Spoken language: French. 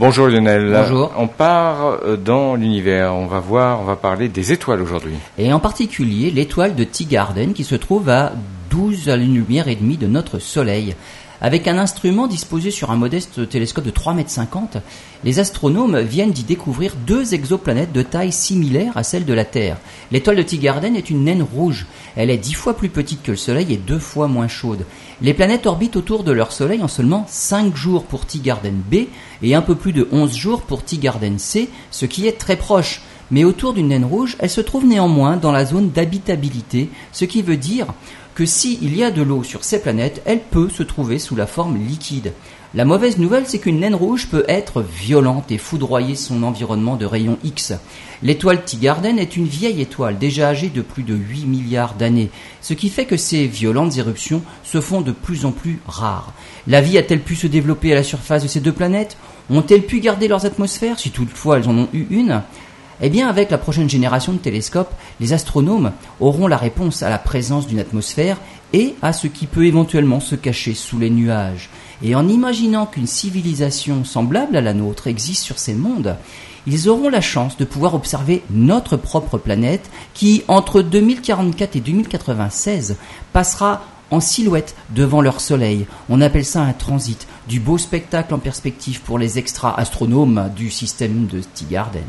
Bonjour Lionel. Bonjour. On part euh, dans l'univers. On va voir, on va parler des étoiles aujourd'hui. Et en particulier l'étoile de Tigarden qui se trouve à 12 années-lumière et demie de notre Soleil. Avec un instrument disposé sur un modeste télescope de 3,50 mètres, les astronomes viennent d'y découvrir deux exoplanètes de taille similaire à celle de la Terre. L'étoile de Tigarden est une naine rouge. Elle est dix fois plus petite que le Soleil et deux fois moins chaude. Les planètes orbitent autour de leur Soleil en seulement 5 jours pour Tigarden B et un peu plus de 11 jours pour Tigarden C, ce qui est très proche mais autour d'une naine rouge, elle se trouve néanmoins dans la zone d'habitabilité, ce qui veut dire que s'il y a de l'eau sur ces planètes, elle peut se trouver sous la forme liquide. La mauvaise nouvelle, c'est qu'une naine rouge peut être violente et foudroyer son environnement de rayons X. L'étoile Tigarden est une vieille étoile, déjà âgée de plus de 8 milliards d'années, ce qui fait que ces violentes éruptions se font de plus en plus rares. La vie a-t-elle pu se développer à la surface de ces deux planètes? Ont-elles pu garder leurs atmosphères, si toutefois elles en ont eu une? Eh bien, avec la prochaine génération de télescopes, les astronomes auront la réponse à la présence d'une atmosphère et à ce qui peut éventuellement se cacher sous les nuages. Et en imaginant qu'une civilisation semblable à la nôtre existe sur ces mondes, ils auront la chance de pouvoir observer notre propre planète qui, entre 2044 et 2096, passera en silhouette devant leur soleil. On appelle ça un transit, du beau spectacle en perspective pour les extra-astronomes du système de Stigarden.